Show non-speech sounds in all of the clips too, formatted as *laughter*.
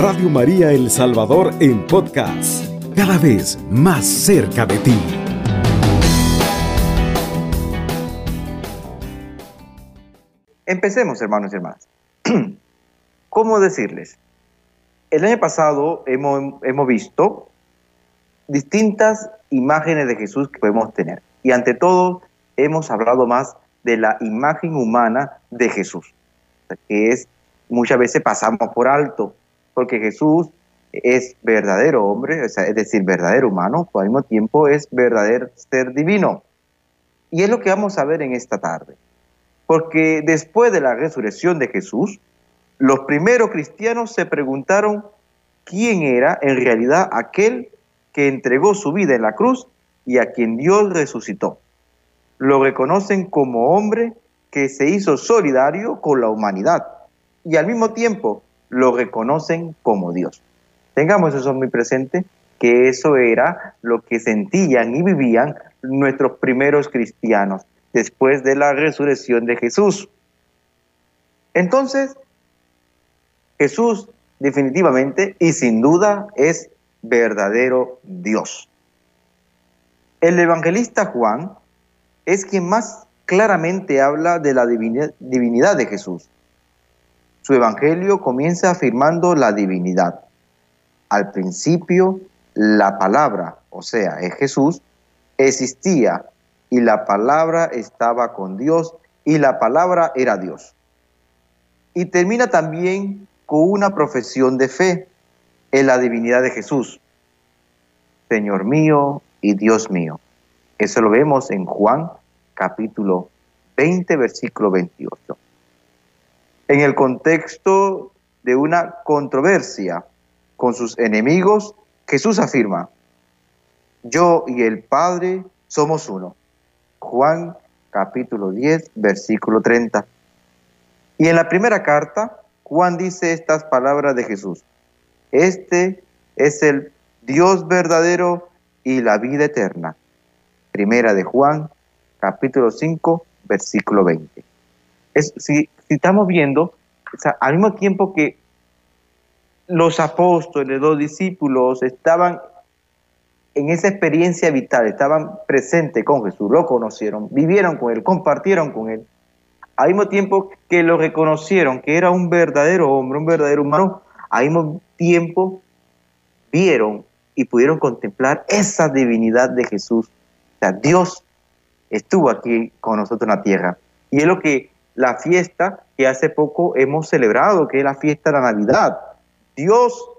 Radio María El Salvador en podcast, cada vez más cerca de ti. Empecemos, hermanos y hermanas. *clears throat* ¿Cómo decirles? El año pasado hemos, hemos visto distintas imágenes de Jesús que podemos tener. Y ante todo, hemos hablado más de la imagen humana de Jesús, que es muchas veces pasamos por alto, porque Jesús es verdadero hombre, es decir, verdadero humano, pero al mismo tiempo es verdadero ser divino. Y es lo que vamos a ver en esta tarde. Porque después de la resurrección de Jesús, los primeros cristianos se preguntaron quién era en realidad aquel que entregó su vida en la cruz y a quien Dios resucitó. Lo reconocen como hombre que se hizo solidario con la humanidad y al mismo tiempo lo reconocen como Dios. Tengamos eso muy presente, que eso era lo que sentían y vivían nuestros primeros cristianos después de la resurrección de Jesús. Entonces, Jesús definitivamente y sin duda es verdadero Dios. El evangelista Juan es quien más claramente habla de la divinidad de Jesús. Su evangelio comienza afirmando la divinidad. Al principio, la palabra, o sea, es Jesús, existía y la palabra estaba con Dios y la palabra era Dios. Y termina también con una profesión de fe en la divinidad de Jesús. Señor mío y Dios mío. Eso lo vemos en Juan capítulo 20, versículo 28. En el contexto de una controversia con sus enemigos, Jesús afirma, yo y el Padre somos uno. Juan capítulo 10, versículo 30. Y en la primera carta, Juan dice estas palabras de Jesús. Este es el Dios verdadero y la vida eterna. Primera de Juan, capítulo 5, versículo 20. Es, si, estamos viendo, al mismo tiempo que los apóstoles, los discípulos estaban en esa experiencia vital, estaban presentes con Jesús, lo conocieron, vivieron con Él, compartieron con Él, al mismo tiempo que lo reconocieron, que era un verdadero hombre, un verdadero humano, al mismo tiempo vieron y pudieron contemplar esa divinidad de Jesús. O sea, Dios estuvo aquí con nosotros en la tierra. Y es lo que la fiesta que hace poco hemos celebrado, que es la fiesta de la Navidad. Dios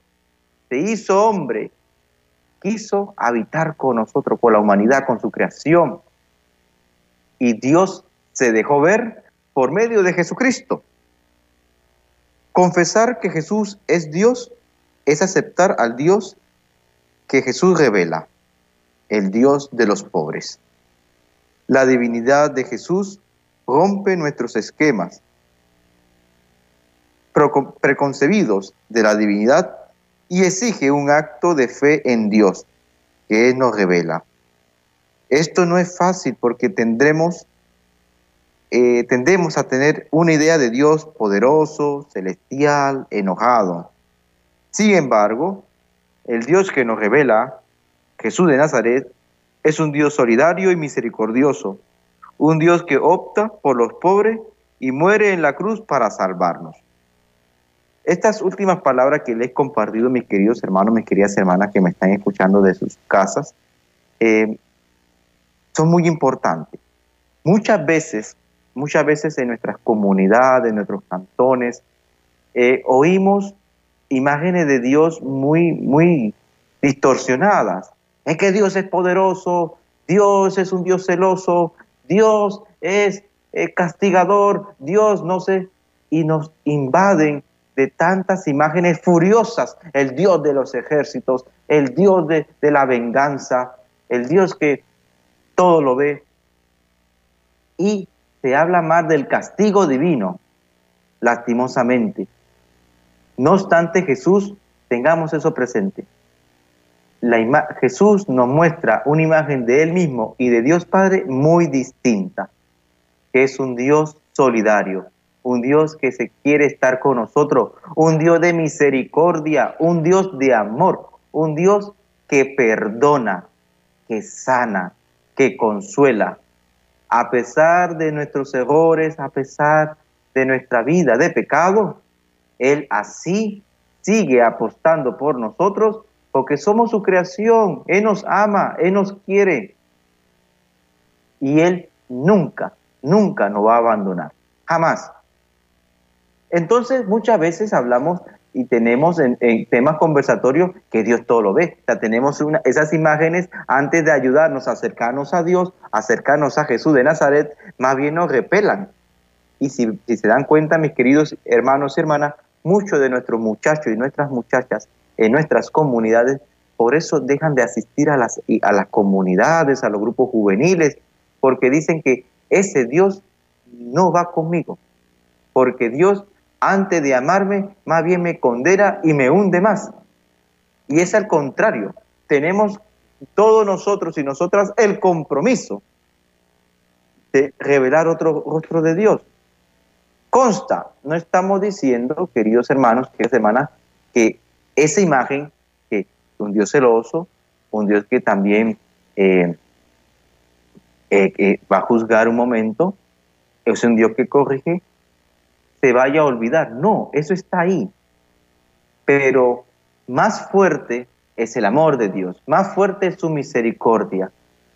se hizo hombre, quiso habitar con nosotros, con la humanidad, con su creación. Y Dios se dejó ver por medio de Jesucristo. Confesar que Jesús es Dios es aceptar al Dios que Jesús revela, el Dios de los pobres. La divinidad de Jesús rompe nuestros esquemas preconcebidos de la divinidad y exige un acto de fe en Dios que nos revela. Esto no es fácil porque tendremos eh, tendemos a tener una idea de Dios poderoso, celestial, enojado. Sin embargo, el Dios que nos revela, Jesús de Nazaret, es un Dios solidario y misericordioso, un Dios que opta por los pobres y muere en la cruz para salvarnos. Estas últimas palabras que les he compartido, mis queridos hermanos, mis queridas hermanas que me están escuchando de sus casas, eh, son muy importantes. Muchas veces muchas veces en nuestras comunidades, en nuestros cantones, eh, oímos imágenes de Dios muy, muy distorsionadas. Es que Dios es poderoso, Dios es un Dios celoso, Dios es eh, castigador, Dios no sé, y nos invaden de tantas imágenes furiosas, el Dios de los ejércitos, el Dios de, de la venganza, el Dios que todo lo ve. Y se habla más del castigo divino, lastimosamente. No obstante, Jesús, tengamos eso presente. Jesús nos muestra una imagen de Él mismo y de Dios Padre muy distinta, que es un Dios solidario, un Dios que se quiere estar con nosotros, un Dios de misericordia, un Dios de amor, un Dios que perdona, que sana, que consuela. A pesar de nuestros errores, a pesar de nuestra vida de pecado, Él así sigue apostando por nosotros porque somos su creación. Él nos ama, Él nos quiere. Y Él nunca, nunca nos va a abandonar. Jamás. Entonces, muchas veces hablamos y tenemos en, temas conversatorios que Dios todo lo ve. O sea, tenemos esas imágenes antes de ayudarnos a acercarnos a Dios, acercarnos a Jesús de Nazaret, más bien nos repelan. Y si se dan cuenta, mis queridos hermanos y hermanas, muchos de nuestros muchachos y nuestras muchachas en nuestras comunidades, por eso dejan de asistir a las, a las comunidades, a los grupos juveniles, porque dicen que ese Dios no va conmigo, porque Dios antes de amarme, más bien me condena y me hunde más. Y es al contrario, tenemos todos nosotros y nosotras el compromiso de revelar otro rostro de Dios. Consta, no estamos diciendo, queridos hermanos, queridas hermanas, que esa imagen, que un Dios celoso, un Dios que también eh, eh, va a juzgar un momento, es un Dios que corrige, se vaya a olvidar. No, eso está ahí. Pero más fuerte es el amor de Dios, más fuerte es su misericordia,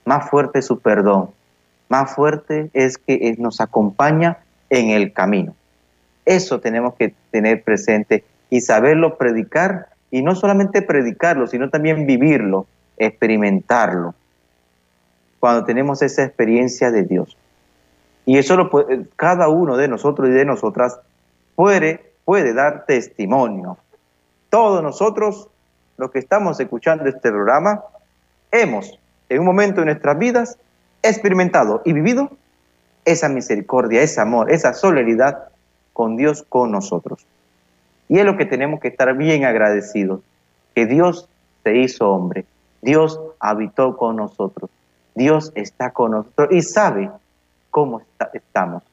más fuerte es su perdón, más fuerte es que nos acompaña en el camino. Eso tenemos que tener presente y saberlo predicar, y no solamente predicarlo, sino también vivirlo, experimentarlo, cuando tenemos esa experiencia de Dios. Y eso lo puede, cada uno de nosotros y de nosotras puede, puede dar testimonio. Todos nosotros, los que estamos escuchando este programa, hemos en un momento de nuestras vidas experimentado y vivido esa misericordia, ese amor, esa solidaridad con Dios, con nosotros. Y es lo que tenemos que estar bien agradecidos, que Dios se hizo hombre, Dios habitó con nosotros, Dios está con nosotros y sabe cómo estamos.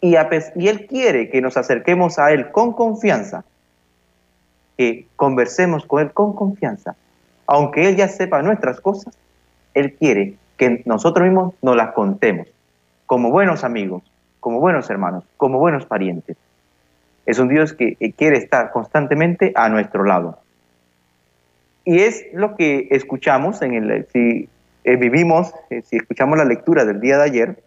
Y, y Él quiere que nos acerquemos a Él con confianza, que conversemos con Él con confianza. Aunque Él ya sepa nuestras cosas, Él quiere que nosotros mismos nos las contemos, como buenos amigos, como buenos hermanos, como buenos parientes. Es un Dios que quiere estar constantemente a nuestro lado. Y es lo que escuchamos en el, si eh, vivimos, eh, si escuchamos la lectura del día de ayer,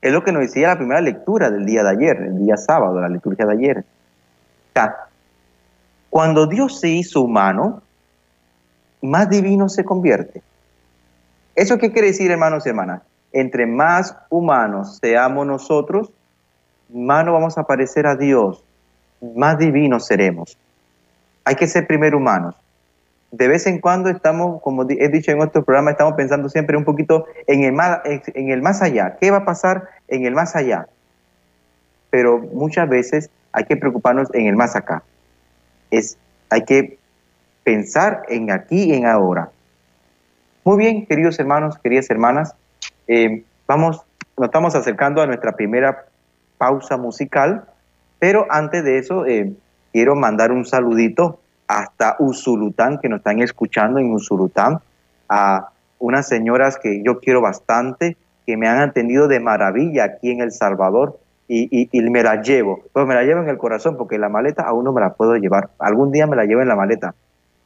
es lo que nos decía la primera lectura del día de ayer, el día sábado, la liturgia de ayer. cuando Dios se hizo humano, más divino se convierte. ¿Eso qué quiere decir, hermanos y hermanas? Entre más humanos seamos nosotros, más vamos a parecer a Dios, más divinos seremos. Hay que ser primero humanos de vez en cuando estamos, como he dicho en otro programa, estamos pensando siempre un poquito en el, más, en el más allá. ¿Qué va a pasar en el más allá? Pero muchas veces hay que preocuparnos en el más acá. Es, hay que pensar en aquí y en ahora. Muy bien, queridos hermanos, queridas hermanas, eh, vamos, nos estamos acercando a nuestra primera pausa musical, pero antes de eso eh, quiero mandar un saludito hasta Usulután, que nos están escuchando en Usulután, a unas señoras que yo quiero bastante, que me han atendido de maravilla aquí en El Salvador y, me la llevo. Pues me la llevo en el corazón porque la maleta aún no me la puedo llevar. Algún día me la llevo en la maleta.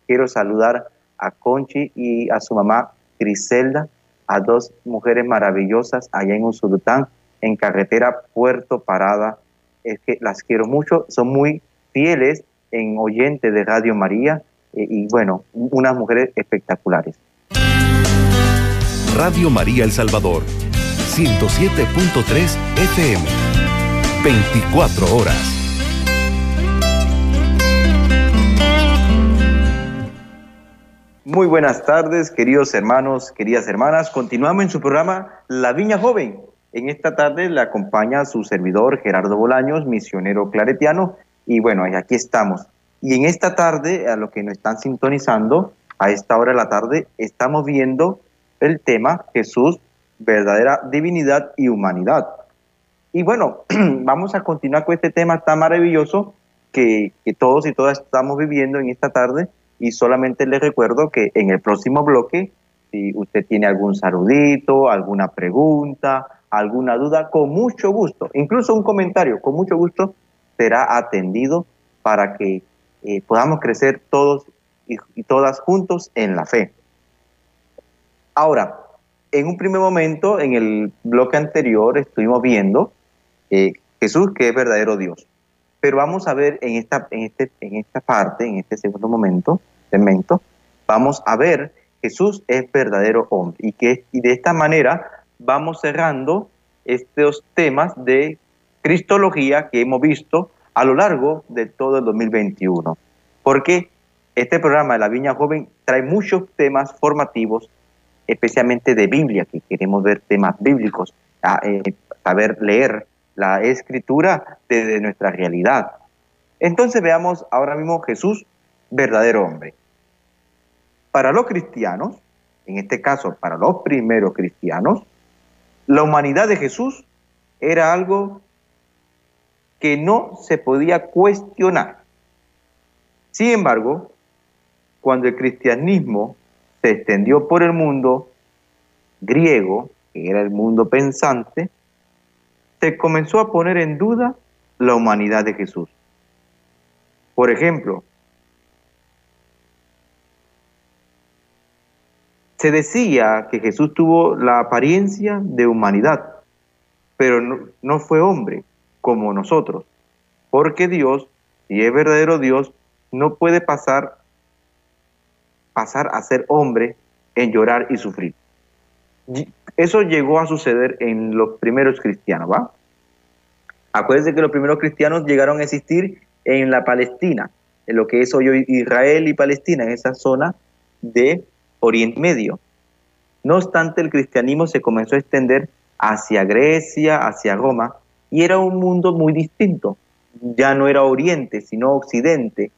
Quiero saludar a Conchi y a su mamá Griselda, a dos mujeres maravillosas allá en Usulután, en carretera Puerto Parada. Es que las quiero mucho, son muy fieles en oyente de Radio María eh, y bueno, unas mujeres espectaculares. Radio María El Salvador, 107.3 FM, 24 horas. Muy buenas tardes, queridos hermanos, queridas hermanas. Continuamos en su programa La Viña Joven. En esta tarde le acompaña su servidor Gerardo Bolaños, misionero claretiano, y bueno, aquí estamos. Y en esta tarde, a los que nos están sintonizando, a esta hora de la tarde, estamos viendo el tema Jesús, verdadera divinidad y humanidad. Y bueno, *clears throat* vamos a continuar con este tema tan maravilloso que, que todos y todas estamos viviendo en esta tarde. Y solamente les recuerdo que en el próximo bloque, si usted tiene algún saludito, alguna pregunta, alguna duda, con mucho gusto, incluso un comentario, con mucho gusto será atendido para que eh, podamos crecer todos y, todas juntos en la fe. Ahora, en un primer momento, en el bloque anterior, estuvimos viendo eh, Jesús que es verdadero Dios. Pero vamos a ver en esta, en este, en esta parte, en este segundo momento, momento, vamos a ver Jesús es verdadero hombre y que y de esta manera vamos cerrando estos temas de cristología que hemos visto a lo largo de todo el 2021. Porque este programa de la Viña Joven trae muchos temas formativos, especialmente de Biblia, que queremos ver temas bíblicos, eh, saber leer la escritura desde nuestra realidad. Entonces veamos ahora mismo Jesús, verdadero hombre. Para los cristianos, en este caso para los primeros cristianos, la humanidad de Jesús era algo que no se podía cuestionar. Sin embargo, cuando el cristianismo se extendió por el mundo griego, que era el mundo pensante, se comenzó a poner en duda la humanidad de Jesús. Por ejemplo, se decía que Jesús tuvo la apariencia de humanidad, pero no, fue hombre como nosotros, porque Dios, si es verdadero Dios, no puede pasar, pasar a ser hombre en llorar y sufrir. Eso llegó a suceder en los primeros cristianos, ¿va? Acuérdense que los primeros cristianos llegaron a existir en la Palestina, en lo que es hoy Israel y Palestina, en esa zona de Oriente Medio. No obstante, el cristianismo se comenzó a extender hacia Grecia, hacia Roma, y era un mundo muy distinto. Ya no era Oriente, sino Occidente.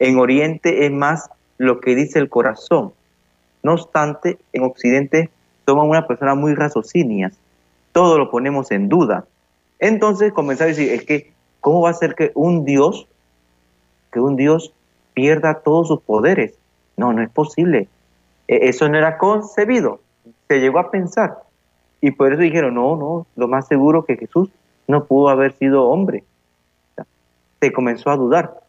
En Oriente es más lo que dice el corazón. No obstante, en Occidente somos una persona muy raciocinias. Todo lo ponemos en duda. Entonces comenzó a decir, es que, ¿cómo va a ser que un Dios, que un Dios pierda todos sus poderes? No, no es posible. E, eso no era concebido. Se llegó a pensar. Y por eso dijeron, no, no, lo más seguro que Jesús no pudo haber sido hombre. Se comenzó a dudar.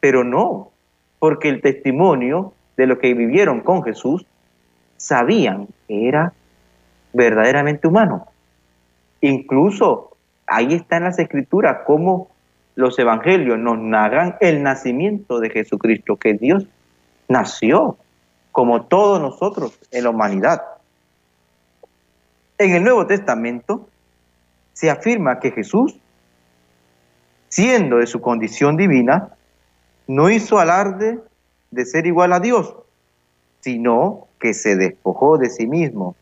Pero no, porque el testimonio de lo que vivieron con Jesús sabían que era verdaderamente humano. Incluso ahí está en las escrituras cómo los evangelios nos narran el nacimiento de Jesucristo, que Dios nació como todos nosotros en la humanidad. En el Nuevo Testamento se afirma que Jesús, siendo de su condición divina, no hizo alarde de ser igual a Dios, sino que se despojó de sí mismo,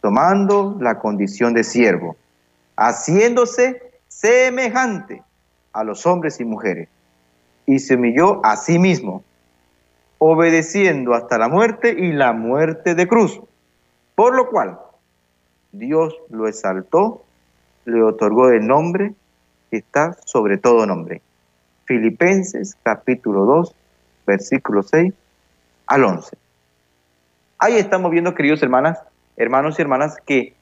tomando la condición de siervo, haciéndose semejante a los hombres y mujeres, y se humilló a sí mismo, obedeciendo hasta la muerte y la muerte de cruz, por lo cual Dios lo exaltó, le otorgó el nombre que está sobre todo nombre. Filipenses capítulo 2, versículo 6 al 11. Ahí estamos viendo, queridos hermanas, hermanos y hermanas, que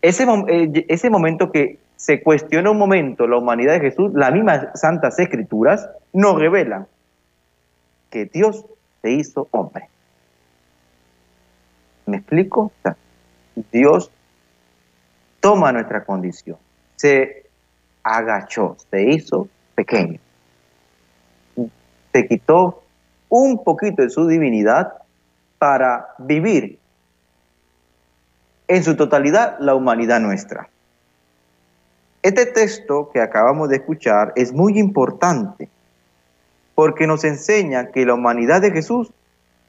ese, eh, ese momento que se cuestiona un momento la humanidad de Jesús, las mismas santas escrituras nos revelan que Dios se hizo hombre. ¿Me explico? Dios toma nuestra condición, se agachó, se hizo pequeño, se quitó un poquito de su divinidad para vivir en su totalidad la humanidad nuestra. Este texto que acabamos de escuchar es muy importante porque nos enseña que la humanidad de Jesús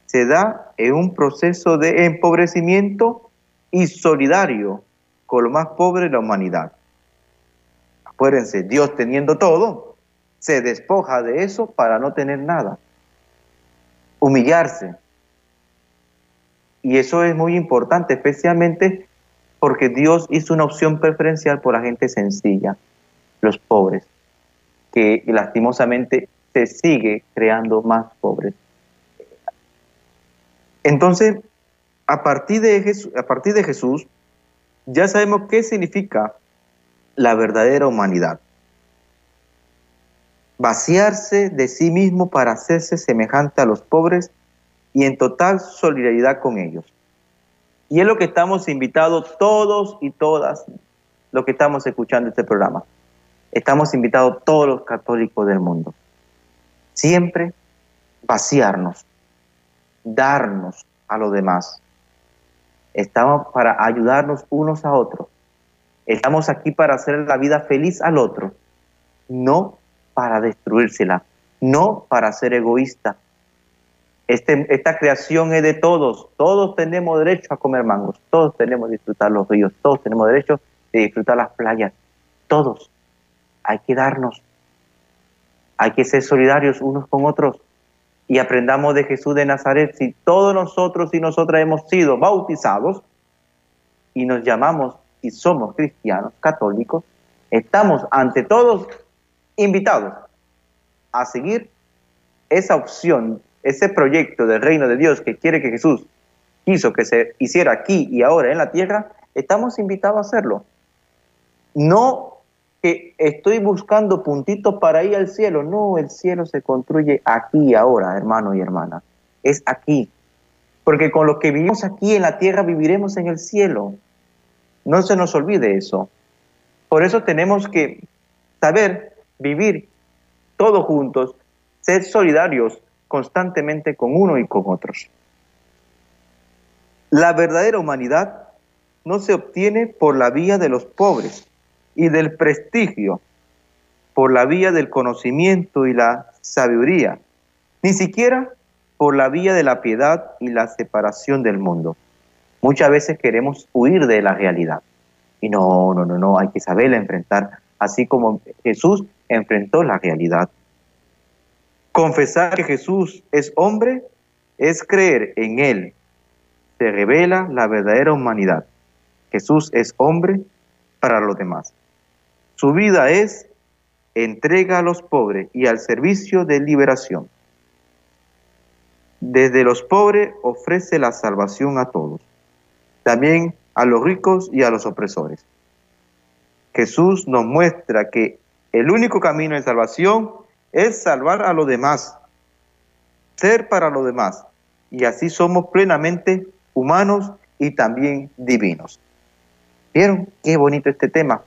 se da en un proceso de empobrecimiento y solidario con lo más pobre de la humanidad. Acuérdense, Dios teniendo todo, se despoja de eso para no tener nada. Humillarse, y eso es muy importante, especialmente porque Dios hizo una opción preferencial por la gente sencilla, los pobres, que lastimosamente se sigue creando más pobres. Entonces, a partir de Jesús, ya sabemos qué significa la verdadera humanidad. Vaciarse de sí mismo para hacerse semejante a los pobres y en total solidaridad con ellos. Y es lo que estamos invitados todos y todas, lo que estamos escuchando este programa. Estamos invitados todos los católicos del mundo. Siempre vaciarnos, darnos a los demás. Estamos para ayudarnos unos a otros. Estamos aquí para hacer la vida feliz al otro, no para destruírsela, no para ser egoísta. Este, esta creación es de todos, todos tenemos derecho a comer mangos, todos tenemos que disfrutar los ríos, todos tenemos derecho de disfrutar las playas, todos. Hay que darnos, hay que ser solidarios unos con otros y aprendamos de Jesús de Nazaret. Si todos nosotros y nosotras hemos sido bautizados y nos llamamos y somos cristianos, católicos, estamos ante todos invitados a seguir esa opción, ese proyecto del reino de Dios que quiere que Jesús quiso que se hiciera aquí y ahora en la tierra, estamos invitados a hacerlo. No que estoy buscando puntitos para ir al cielo. No, el cielo se construye aquí ahora, hermano y hermana. Es aquí. Porque con lo que vivimos aquí en la tierra viviremos en el cielo. No se nos olvide eso. Por eso tenemos que saber vivir todos juntos, ser solidarios constantemente con uno y con otros. La verdadera humanidad no se obtiene por la vía de los pobres, y del prestigio por la vía del conocimiento y la sabiduría, ni siquiera por la vía de la piedad y la separación del mundo. Muchas veces queremos huir de la realidad. Y no, no, no, no, hay que saberla enfrentar, así como Jesús enfrentó la realidad. Confesar que Jesús es hombre es creer en Él. Se revela la verdadera humanidad. Jesús es hombre para los demás. Su vida es entrega a los pobres y al servicio de liberación. Desde los pobres ofrece la salvación a todos, también a los ricos y a los opresores. Jesús nos muestra que el único camino de salvación es salvar a los demás, ser para los demás, y así somos plenamente humanos y también divinos. ¿Vieron qué bonito este tema?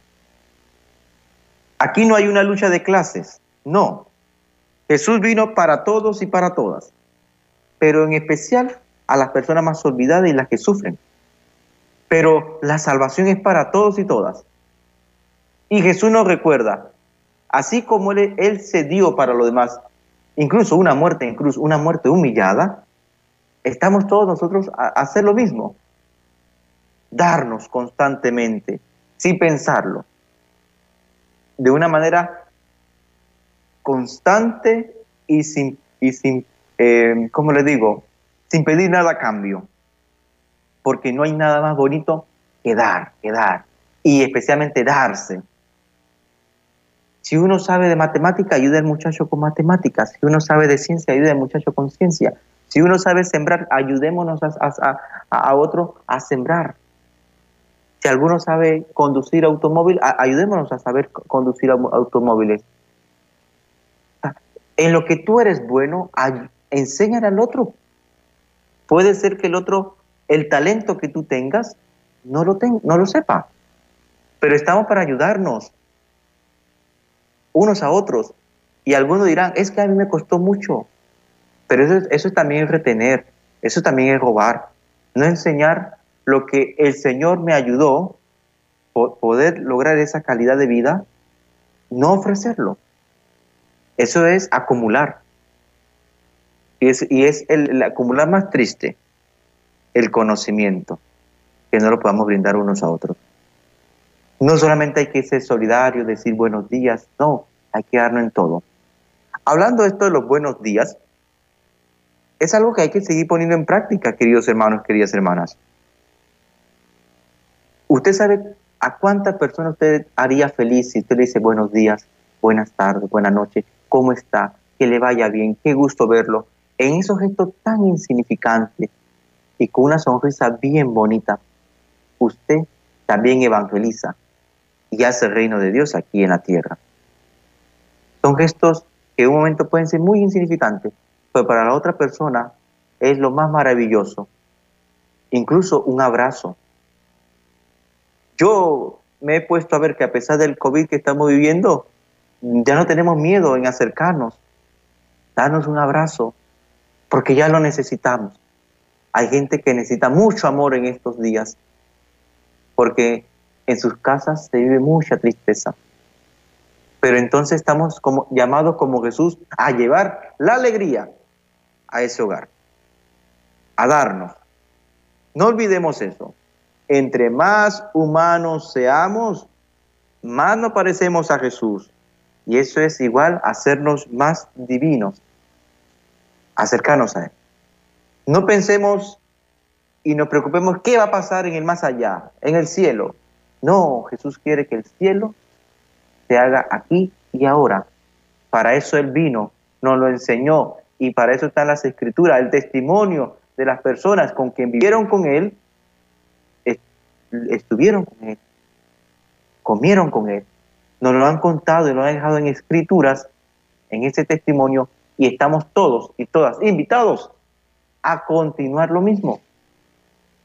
Aquí no hay una lucha de clases, no. Jesús vino para todos y para todas, pero en especial a las personas más olvidadas y las que sufren. Pero la salvación es para todos y todas. Y Jesús nos recuerda, así como Él, se dio para los demás, incluso una muerte en cruz, una muerte humillada, estamos todos nosotros a hacer lo mismo. Darnos constantemente, sin pensarlo de una manera constante y sin, y sin eh, ¿cómo le digo? Sin pedir nada a cambio. Porque no hay nada más bonito que dar, que dar. Y especialmente darse. Si uno sabe de matemática, ayuda al muchacho con matemáticas. Si uno sabe de ciencia, ayuda al muchacho con ciencia. Si uno sabe sembrar, ayudémonos a, a, a otro a sembrar. Si alguno sabe conducir automóvil, ayudémonos a saber conducir automóviles. En lo que tú eres bueno, enséñale al otro. Puede ser que el otro, el talento que tú tengas, no lo, no lo sepa. Pero estamos para ayudarnos unos a otros. Y algunos dirán, es que a mí me costó mucho. Pero eso, eso también es retener, eso también es robar. No enseñar lo que el Señor me ayudó poder lograr esa calidad de vida, no ofrecerlo. Eso es acumular. Y es, y es el, acumular más triste, el conocimiento, que no lo podamos brindar unos a otros. No solamente hay que ser solidario, decir buenos días, no, hay que darlo en todo. Hablando de esto de los buenos días, es algo que hay que seguir poniendo en práctica, queridos hermanos, queridas hermanas. Usted sabe a cuántas personas usted haría feliz si usted le dice buenos días, buenas tardes, buenas noches, ¿cómo está? Que le vaya bien, qué gusto verlo. En esos gestos tan insignificantes y con una sonrisa bien bonita, usted también evangeliza y hace el reino de Dios aquí en la tierra. Son gestos que en un momento pueden ser muy insignificantes, pero para la otra persona es lo más maravilloso. Incluso un abrazo. Yo me he puesto a ver que a pesar del COVID que estamos viviendo, ya no tenemos miedo en acercarnos, darnos un abrazo, porque ya lo necesitamos. Hay gente que necesita mucho amor en estos días, porque en sus casas se vive mucha tristeza. Pero entonces estamos llamados como Jesús a llevar la alegría a ese hogar, a darnos. No olvidemos eso. Entre más humanos seamos, más nos parecemos a Jesús. Y eso es igual a hacernos más divinos, acercarnos a Él. No pensemos y nos preocupemos qué va a pasar en el más allá, en el cielo. No, Jesús quiere que el cielo se haga aquí y ahora. Para eso Él vino, nos lo enseñó y para eso están las escrituras, el testimonio de las personas con quien vivieron con Él, estuvieron con Él, comieron con Él, nos lo han contado y lo han dejado en escrituras, en ese testimonio, y estamos todos y todas invitados a continuar lo mismo.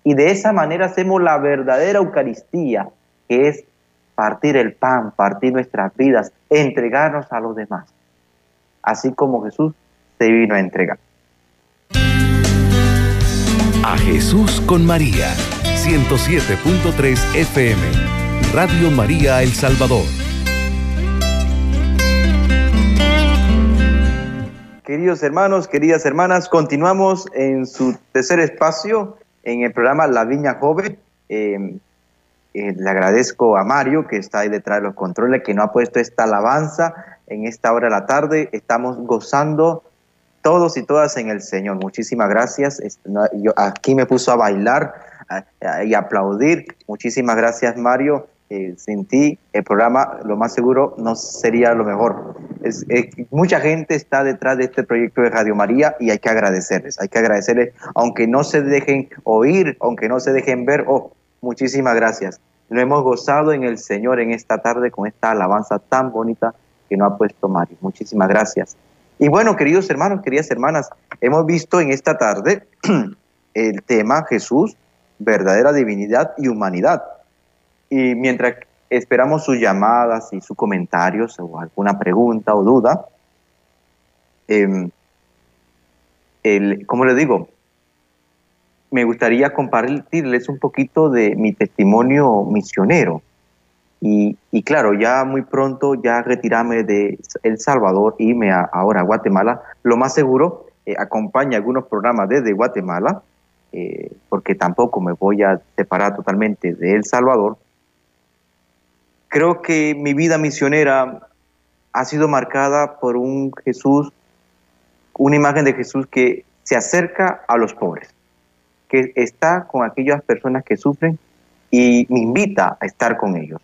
Y de esa manera hacemos la verdadera Eucaristía, que es partir el pan, partir nuestras vidas, entregarnos a los demás, así como Jesús se vino a entregar. A Jesús con María, 107.3 FM, Radio María El Salvador. Queridos hermanos, queridas hermanas, continuamos en su tercer espacio en el programa La Viña Joven. Eh, eh, le agradezco a Mario que está ahí detrás de los controles, que no ha puesto esta alabanza en esta hora de la tarde. Estamos gozando todos y todas en el Señor. Muchísimas gracias. Aquí me puso a bailar y aplaudir. Muchísimas gracias, Mario. Eh, sin ti, el programa, lo más seguro, no sería lo mejor. Mucha gente está detrás de este proyecto de Radio María y hay que agradecerles, hay que agradecerles, aunque no se dejen oír, aunque no se dejen ver, oh, Muchísimas gracias. Lo hemos gozado en el Señor en esta tarde con esta alabanza tan bonita que nos ha puesto Mario. Muchísimas gracias. Y bueno, queridos hermanos, queridas hermanas, hemos visto en esta tarde *clears throat* el tema Jesús, verdadera divinidad y humanidad. Y mientras esperamos sus llamadas y sus comentarios o alguna pregunta o duda, eh, el, como le digo, me gustaría compartirles un poquito de mi testimonio misionero. Y, claro, ya muy pronto, ya retirarme de El Salvador, irme ahora a Guatemala, lo más seguro, eh, acompaña algunos programas desde Guatemala, eh, porque tampoco me voy a separar totalmente de El Salvador. Creo que mi vida misionera ha sido marcada por un Jesús, una imagen de Jesús que se acerca a los pobres que está con aquellas personas que sufren y me invita a estar con ellos.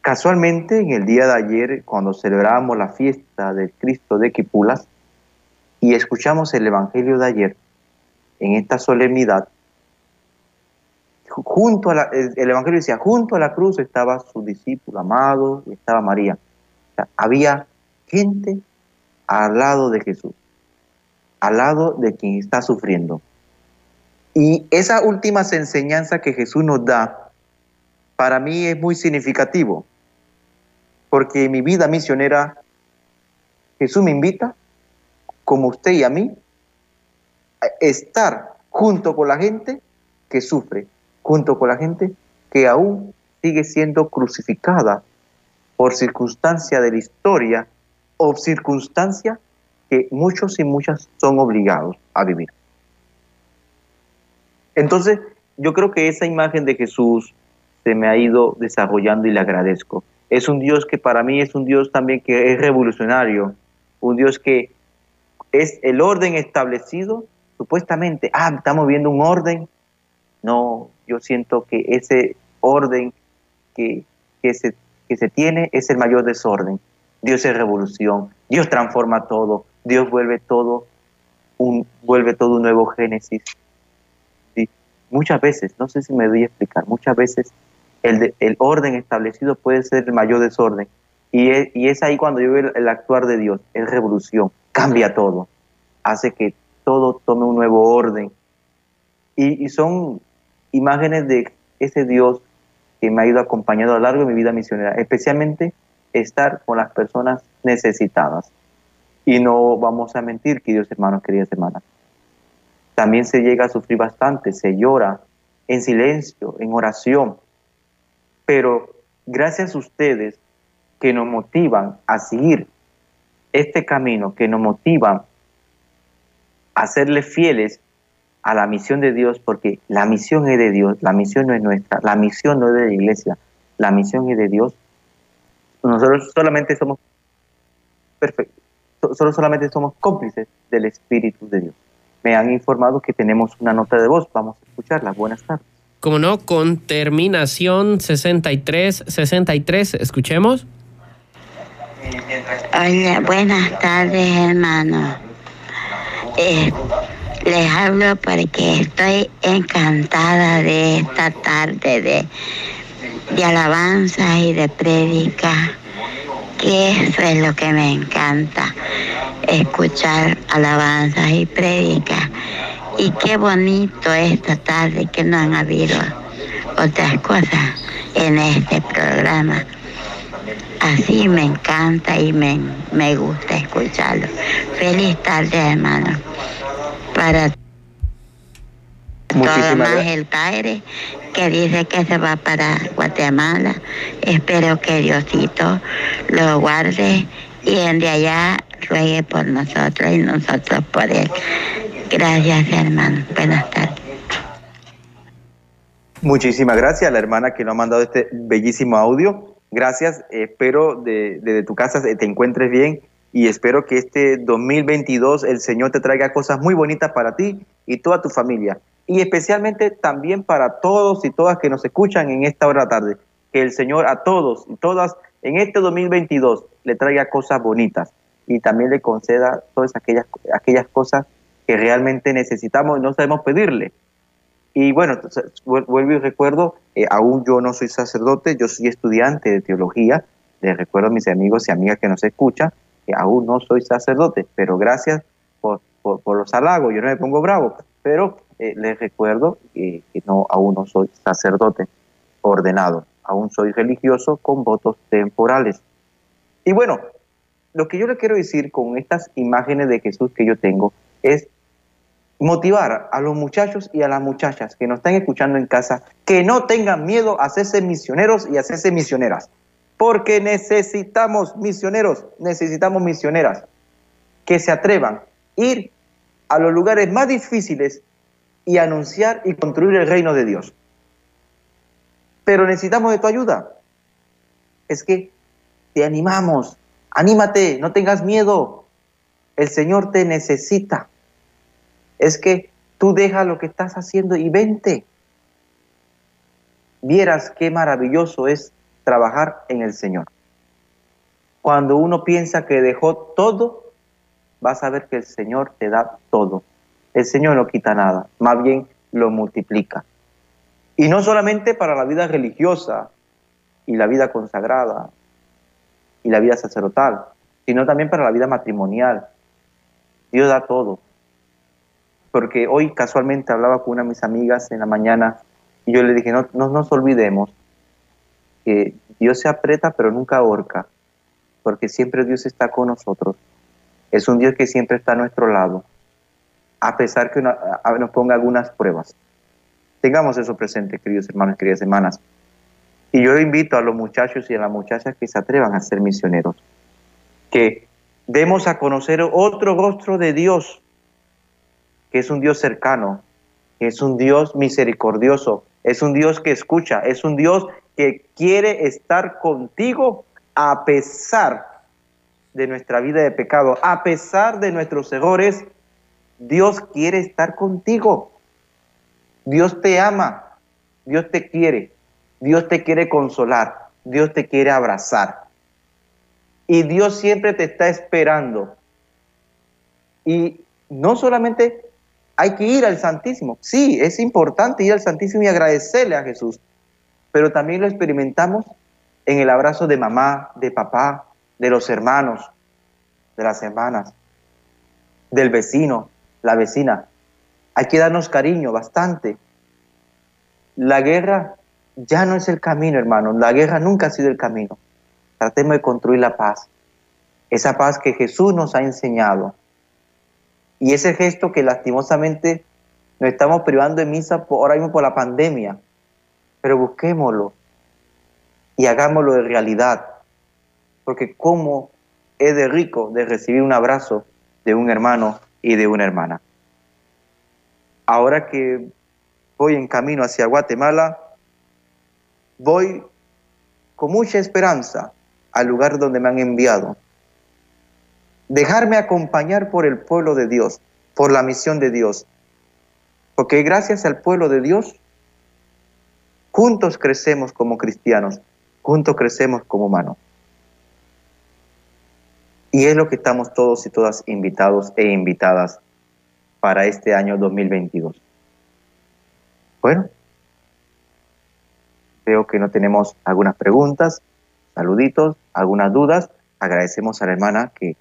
Casualmente, en el día de ayer, cuando celebrábamos la fiesta del Cristo de Quipulas y escuchamos el Evangelio de ayer, en esta solemnidad, junto a la, el Evangelio decía, junto a la cruz estaba su discípulo amado y estaba María. había gente al lado de Jesús, al lado de quien está sufriendo. Y esa última enseñanza que Jesús nos da, para mí es muy significativo, porque en mi vida misionera, Jesús me invita, como usted y a mí, estar junto con la gente que sufre, junto con la gente que aún sigue siendo crucificada por circunstancia de la historia o circunstancia que muchos y muchas son obligados a vivir. Entonces, yo creo que esa imagen de Jesús se me ha ido desarrollando y le agradezco. Es un Dios que para mí es un Dios también que es revolucionario, un Dios que es el orden establecido, supuestamente, ah, estamos viendo un orden. No, yo siento que ese orden que, que, se, que se tiene es el mayor desorden. Dios es revolución, Dios transforma todo, Dios vuelve todo un, vuelve todo un nuevo Génesis. Muchas veces, no sé si me doy a explicar, muchas veces el, el orden establecido puede ser el mayor desorden. Y es, y es ahí cuando yo veo el, actuar de Dios, es revolución, cambia todo, hace que todo tome un nuevo orden. Y, son imágenes de ese Dios que me ha ido acompañando a lo largo de mi vida misionera, especialmente estar con las personas necesitadas. Y no vamos a mentir, queridos hermanos, queridas hermanas. También se llega a sufrir bastante, se llora en silencio, en oración. Pero gracias a ustedes que nos motivan a seguir este camino, que nos motivan a serle fieles a la misión de Dios, porque la misión es de Dios, la misión no es nuestra, la misión no es de la iglesia, la misión es de Dios. Nosotros solamente somos perfectos, solo solamente somos cómplices del Espíritu de Dios. Me han informado que tenemos una nota de voz, vamos a escucharla. Buenas tardes. Como no, con terminación 63, 63, escuchemos. Hola, buenas tardes, hermano. Eh, les hablo porque estoy encantada de esta tarde de, de alabanza y de prédica que eso es lo que me encanta, escuchar alabanzas y prédicas. Y qué bonito esta tarde que no han habido otras cosas en este programa. Así me encanta y me, me gusta escucharlo. Feliz tarde, hermano. Para todo más el Taire, que dice que se va para Guatemala. Espero que Diosito lo guarde y en de allá ruegue por nosotros y nosotros por él. Gracias, hermano. Buenas tardes. Muchísimas gracias a la hermana que nos ha mandado este bellísimo audio. Gracias. Espero desde de, tu casa te encuentres bien y espero que este 2022 el Señor te traiga cosas muy bonitas para ti y toda tu familia y especialmente también para todos y todas que nos escuchan en esta hora tarde. Que el Señor a todos y todas en este 2022 le traiga cosas bonitas y también le conceda todas aquellas, aquellas cosas que realmente necesitamos y no sabemos pedirle. Y bueno, vuelvo y recuerdo, eh, aún yo no soy sacerdote, yo soy estudiante de teología. Les recuerdo a mis amigos y amigas que nos escuchan que aún no soy sacerdote, pero gracias por, por, los halagos, yo no me pongo bravo, pero eh, les recuerdo que no, aún no soy sacerdote ordenado, aún soy religioso con votos temporales. Y bueno, lo que yo le quiero decir con estas imágenes de Jesús que yo tengo es motivar a los muchachos y a las muchachas que nos están escuchando en casa que no tengan miedo a hacerse misioneros y a hacerse misioneras. Porque necesitamos misioneros, necesitamos misioneras que se atrevan a ir a los lugares más difíciles y anunciar y construir el reino de Dios. Pero necesitamos de tu ayuda. Es que te animamos, anímate, no tengas miedo. El Señor te necesita. Es que tú deja lo que estás haciendo y vente. Vieras qué maravilloso es trabajar en el Señor. Cuando uno piensa que dejó todo, vas a ver que el Señor te da todo el Señor no quita nada, más bien lo multiplica. Y no solamente para la vida religiosa y la vida consagrada y la vida sacerdotal, sino también para la vida matrimonial. Dios da todo. Porque hoy casualmente hablaba con una de mis amigas en la mañana y yo le dije, no, no nos olvidemos que Dios se aprieta pero nunca ahorca, porque siempre Dios está con nosotros. Es un Dios que siempre está a nuestro lado a pesar que nos ponga algunas pruebas. Tengamos eso presente, queridos hermanos queridas hermanas. Y yo invito a los muchachos y a las muchachas que se atrevan a ser misioneros, que demos a conocer otro rostro de Dios, que es un Dios cercano, que es un Dios misericordioso, es un Dios que escucha, es un Dios que quiere estar contigo a pesar de nuestra vida de pecado, a pesar de nuestros errores, Dios quiere estar contigo. Dios te ama. Dios te quiere, Dios te quiere consolar, Dios te quiere abrazar. Y Dios siempre te está esperando. Y no solamente hay que ir al Santísimo, sí, es importante ir al Santísimo y agradecerle a Jesús, pero también lo experimentamos en el abrazo de mamá, de papá, de los hermanos, de las hermanas, del vecino, la vecina. Hay que darnos cariño bastante. La guerra ya no es el camino, hermano. La guerra nunca ha sido el camino. Tratemos de construir la paz. Esa paz que Jesús nos ha enseñado. Y ese gesto que lastimosamente nos estamos privando de misa ahora mismo por la pandemia. Pero busquémoslo y hagámoslo de realidad. Porque cómo es de rico de recibir un abrazo de un hermano y de una hermana. Ahora que voy en camino hacia Guatemala, voy con mucha esperanza al lugar donde me han enviado. Dejarme acompañar por el pueblo de Dios, por la misión de Dios. Porque gracias al pueblo de Dios, juntos crecemos como cristianos, juntos crecemos como humanos. Y es lo que estamos todos y todas invitados e invitadas para este año 2022. Bueno, veo que no tenemos algunas preguntas, saluditos, algunas dudas. Agradecemos a la hermana que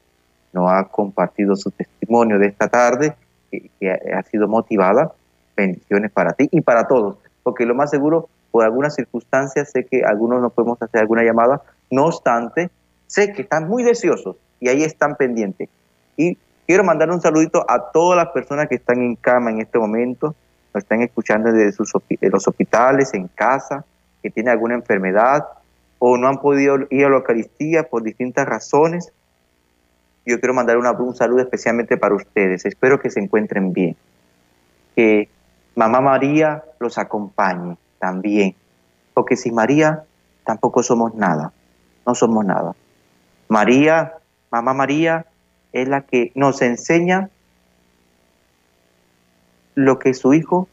nos ha compartido su testimonio de esta tarde, que, ha sido motivada. Bendiciones para ti y para todos, porque lo más seguro, por algunas circunstancias, sé que algunos no podemos hacer alguna llamada. No obstante, sé que están muy deseosos y ahí están pendientes. Y quiero mandar un saludito a todas las personas que están en cama en este momento, nos están escuchando desde sus, los hospitales, en casa, que tienen alguna enfermedad o no han podido ir a la Eucaristía por distintas razones. Yo quiero mandar una, un saludo especialmente para ustedes. Espero que se encuentren bien. Que Mamá María los acompañe también. Porque sin María tampoco somos nada. No somos nada. María Mamá María es la que nos enseña lo que su hijo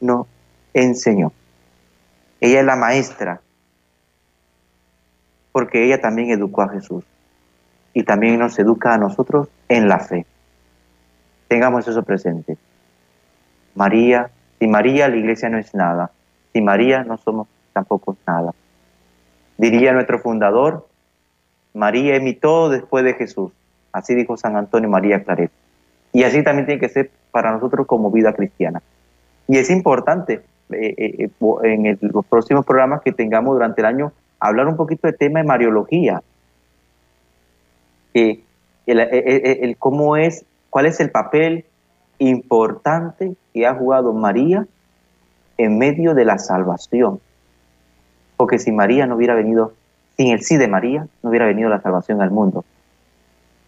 nos enseñó. Ella es la maestra, porque ella también educó a Jesús y también nos educa a nosotros en la fe. Tengamos eso presente. María, sin María la iglesia no es nada, sin María no somos tampoco nada. Diría nuestro fundador, María todo después de Jesús. Así dijo San Antonio María Claret. Y así también tiene que ser para nosotros como vida cristiana. Y es importante eh, eh, eh, en los próximos programas que tengamos durante el año hablar un poquito del tema de Mariología. El, el, cómo es, cuál es el papel importante que ha jugado María en medio de la salvación. Porque si María no hubiera venido sin el sí de María no hubiera venido la salvación al mundo.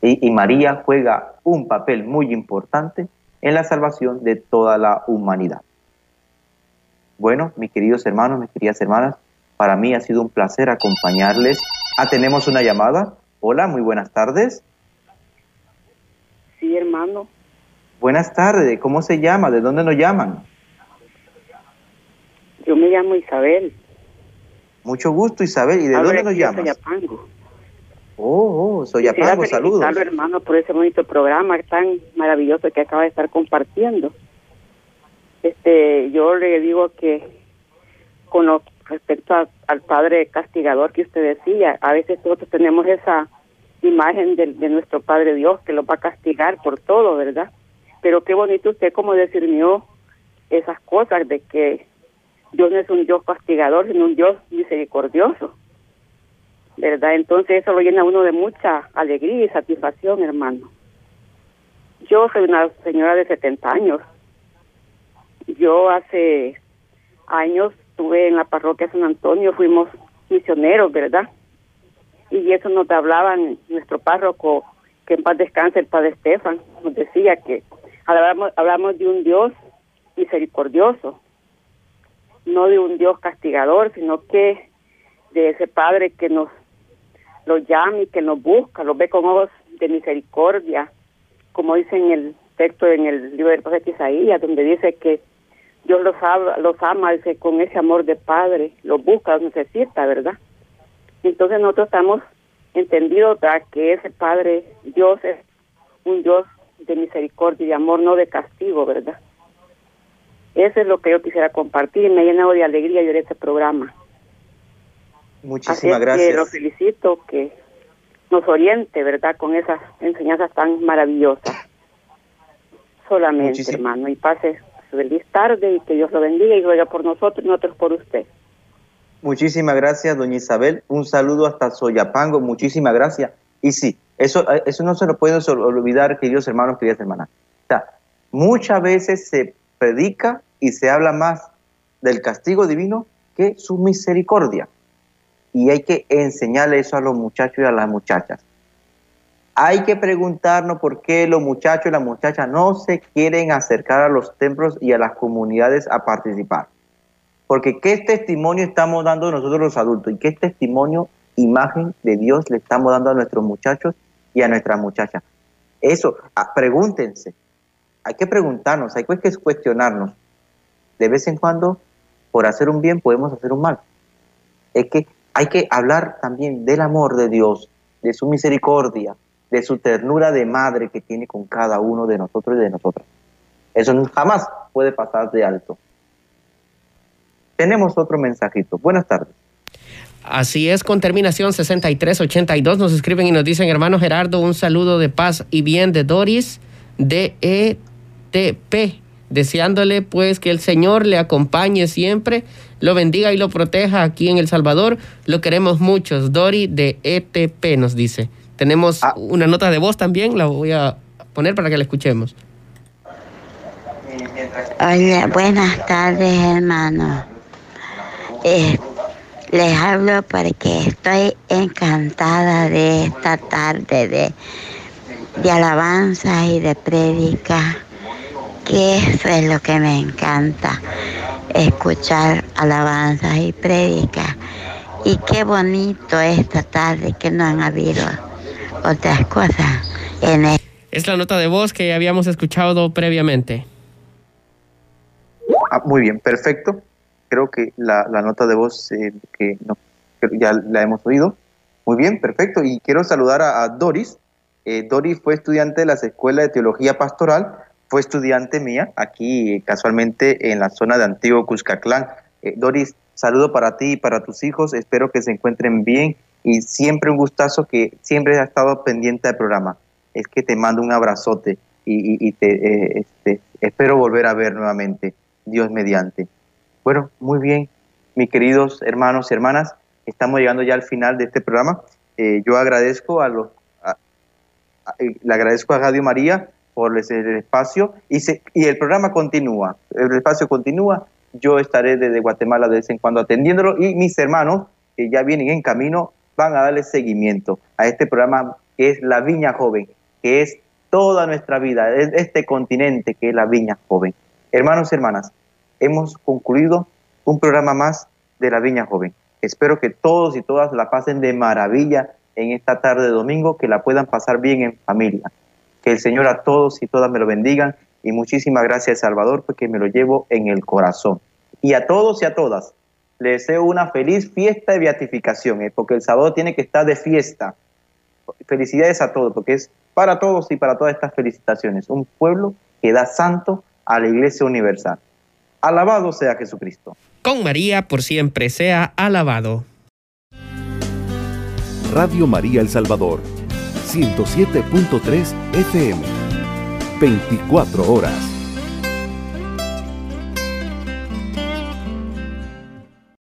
Y, María juega un papel muy importante en la salvación de toda la humanidad. Bueno, mis queridos hermanos, mis queridas hermanas, para mí ha sido un placer acompañarles. Ah, tenemos una llamada. Hola, muy buenas tardes. Sí, hermano. Buenas tardes, ¿cómo se llama? ¿De dónde nos llaman? Yo me llamo Isabel. Mucho gusto, Isabel. ¿Y de dónde nos llamas? Soyapango. Oh, oh, Soyapango, saludos. hermano, por ese bonito programa tan maravilloso que acaba de estar compartiendo. Este, yo le digo que con lo respecto al Padre castigador que usted decía, a veces nosotros tenemos esa imagen de, de nuestro Padre Dios que lo va a castigar por todo, ¿verdad? Pero qué bonito usted como discernió esas cosas de que Dios no es un Dios castigador, sino un Dios misericordioso. ¿Verdad? Entonces eso lo llena a uno de mucha alegría y satisfacción, hermano. Yo soy una señora de 70 años. Yo hace años estuve en la parroquia San Antonio, fuimos misioneros, ¿verdad? Y eso nos hablaban nuestro párroco, que en paz descanse el padre Estefan, nos decía que hablamos, hablamos de un Dios misericordioso, no de un Dios castigador, sino que de ese Padre que nos lo llama y que nos busca, lo ve con ojos de misericordia, como dice en el texto en el libro del profeta Isaías, donde dice que Dios los, ama, los ama con ese amor de padre, los busca, los necesita, ¿verdad? Entonces nosotros estamos entendidos que ese Padre, Dios es un Dios de misericordia y de amor, no de castigo, ¿verdad? Eso es lo que yo quisiera compartir. Me he llenado de alegría yo este programa. Muchísimas gracias. Que lo felicito que nos oriente, ¿verdad? Con esas enseñanzas tan maravillosas. Solamente, hermano. Y pase feliz tarde y que Dios lo bendiga y ruega por nosotros y nosotros por usted. Muchísimas gracias, doña Isabel. Un saludo hasta Soyapango. Muchísimas gracias. Y sí, eso, eso no se lo pueden olvidar, queridos hermanos, queridas hermanas. muchas veces se predica y se habla más del castigo divino que su misericordia. Y hay que enseñarle eso a los muchachos y a las muchachas. Hay que preguntarnos por qué los muchachos y las muchachas no se quieren acercar a los templos y a las comunidades a participar. Porque qué testimonio estamos dando nosotros los adultos y qué testimonio, imagen de Dios le estamos dando a nuestros muchachos y a nuestras muchachas. Eso, ah, pregúntense. Hay que preguntarnos, hay que cuestionarnos. De vez en cuando, por hacer un bien, podemos hacer un mal. Es que hay que hablar también del amor de Dios, de su misericordia, de su ternura de madre que tiene con cada uno de nosotros y de nosotras. Eso jamás puede pasar de alto. Tenemos otro mensajito. Buenas tardes. Así es, con terminación 6382 nos escriben y nos dicen, hermano Gerardo, un saludo de paz y bien de Doris de ETP, deseándole pues que el Señor le acompañe siempre, lo bendiga y lo proteja aquí en El Salvador. Lo queremos muchos. Dori de ETP nos dice. Tenemos ah. una nota de voz también, la voy a poner para que la escuchemos. Hola, buenas tardes, hermano. Eh, les hablo porque estoy encantada de esta tarde de, de alabanza y de prédica, que eso es lo que me encanta, escuchar alabanzas y prédica. Y qué bonito esta tarde que no han habido otras cosas en el... Es la nota de voz que habíamos escuchado previamente. Ah, muy bien, perfecto creo que la, nota de voz eh, que, ya la hemos oído. Muy bien, perfecto. Y quiero saludar a, Doris. Eh, Doris fue estudiante de la Escuela de Teología Pastoral, fue estudiante mía aquí casualmente en la zona de Antiguo Cuscatlán. Eh, Doris, saludo para ti y para tus hijos, espero que se encuentren bien y siempre un gustazo que siempre has estado pendiente del programa. Es que te mando un abrazote y, te este, espero volver a ver nuevamente, Dios mediante. Bueno, muy bien, mis queridos hermanos y hermanas, estamos llegando ya al final de este programa. Eh, yo agradezco a los, eh, le agradezco a Radio María por el espacio y, y el programa continúa, el espacio continúa. Yo estaré desde Guatemala de vez en cuando atendiéndolo y mis hermanos que ya vienen en camino van a darle seguimiento a este programa que es La Viña Joven, que es toda nuestra vida, es este continente que es la Viña Joven. Hermanos y hermanas, hemos concluido un programa más de la Viña Joven. Espero que todos y todas la pasen de maravilla en esta tarde de domingo, que la puedan pasar bien en familia. Que el Señor a todos y todas me lo bendigan y muchísimas gracias Salvador porque me lo llevo en el corazón. Y a todos y a todas les deseo una feliz fiesta de beatificación, ¿eh? porque el sábado tiene que estar de fiesta. Felicidades a todos, porque es para todos y para todas estas felicitaciones. Un pueblo que da santo a la Iglesia Universal. Alabado sea Jesucristo. Con María por siempre sea alabado. Radio María El Salvador, 107.3 FM, 24 horas.